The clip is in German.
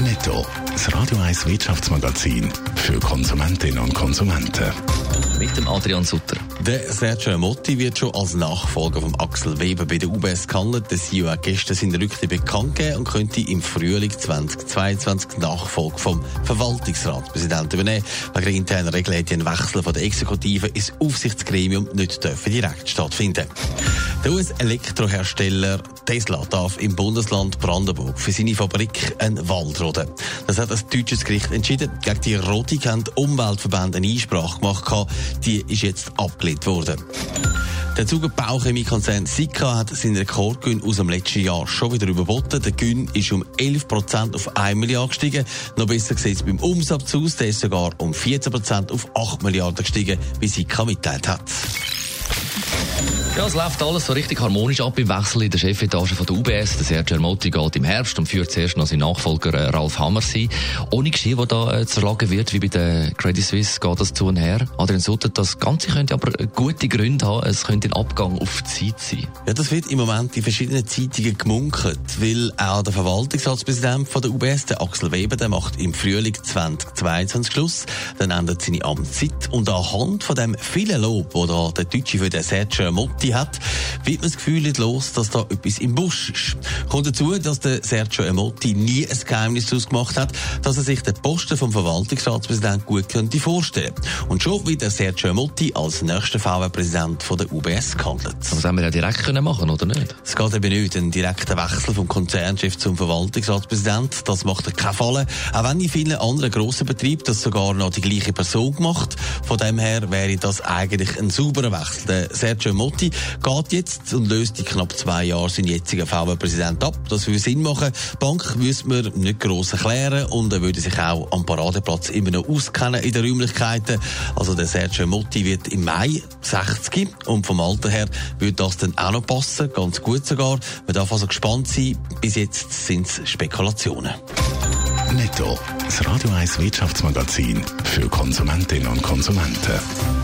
Netto, das Radio 1 Wirtschaftsmagazin für Konsumentinnen und Konsumenten. Mit dem Adrian Sutter. Der Sergio Motti wird schon als Nachfolger von Axel Weber bei der UBS gehandelt. Der CEO hat gestern seine Rücktritt bekannt gegeben und könnte im Frühling 2022 die Nachfolge vom Verwaltungsratspräsidenten übernehmen. Wegen der internen Regeln hätte ein Wechsel von der Exekutive ins Aufsichtsgremium nicht dürfen direkt stattfinden. Der US-Elektrohersteller Tesla darf im Bundesland Brandenburg für seine Fabrik einen Wald roden. Das hat ein deutsches Gericht entschieden. Gegen die Rodung haben die Umweltverbände eine Einsprache gemacht. Die ist jetzt abgelehnt worden. Der Zugerbauchemiekonzern Sika hat seinen Rekordgewinn aus dem letzten Jahr schon wieder überboten. Der Gewinn ist um 11% auf 1 Milliarde gestiegen. Noch besser sieht es beim Umsatz aus. Der ist sogar um 14% auf 8 Milliarden gestiegen, wie Sika mitteilt hat. Ja, es läuft alles so richtig harmonisch ab im Wechsel in der Chefetage von der UBS. Der Sergio Ermotti geht im Herbst und führt zuerst noch seinen Nachfolger äh, Ralf Hammer sein. Ohne Geschirr, der da äh, zerschlagen wird, wie bei der Credit Suisse, geht das zu und her. Adrian Sutter, das Ganze könnte aber gute Gründe haben. Es könnte ein Abgang auf die Zeit sein. Ja, das wird im Moment in verschiedenen Zeitungen gemunkelt, weil auch der Verwaltungsratspräsident von der UBS, der Axel Weber, der macht im Frühling 2022 Schluss. Dann endet seine Amtszeit. Und anhand von dem vielen Lob, wo da der Deutsche für den Sergio Ermotti Seite hat, wird man das Gefühl nicht los, dass da etwas im Busch ist. Kommt dazu, dass der Sergio Emotti nie ein Geheimnis daraus gemacht hat, dass er sich den Posten vom Verwaltungsratspräsident gut könnte vorstellen. Und schon wird der Sergio Emotti als nächster VW-Präsident von der UBS gehandelt. Das haben wir ja direkt können machen, oder nicht? Es geht eben nicht. Ein direkter Wechsel vom Konzernchef zum Verwaltungsratspräsident, das macht er keinen Fall. Auch wenn in vielen anderen grossen Betrieben das sogar noch die gleiche Person gemacht. Von dem her wäre das eigentlich ein sauberer Wechsel. Der Sergio Motti geht jetzt und löst in knapp zwei Jahren seinen jetzigen VW-Präsident ab. Das würde Sinn machen. Die Bank müsste man nicht gross erklären und er würde sich auch am Paradeplatz immer noch auskennen in den Räumlichkeiten. Also der Sergio Motti wird im Mai 60 und vom Alter her würde das dann auch noch passen, ganz gut sogar. Man darf also gespannt sein. Bis jetzt sind es Spekulationen. Netto, das Radio 1 Wirtschaftsmagazin für Konsumentinnen und Konsumenten.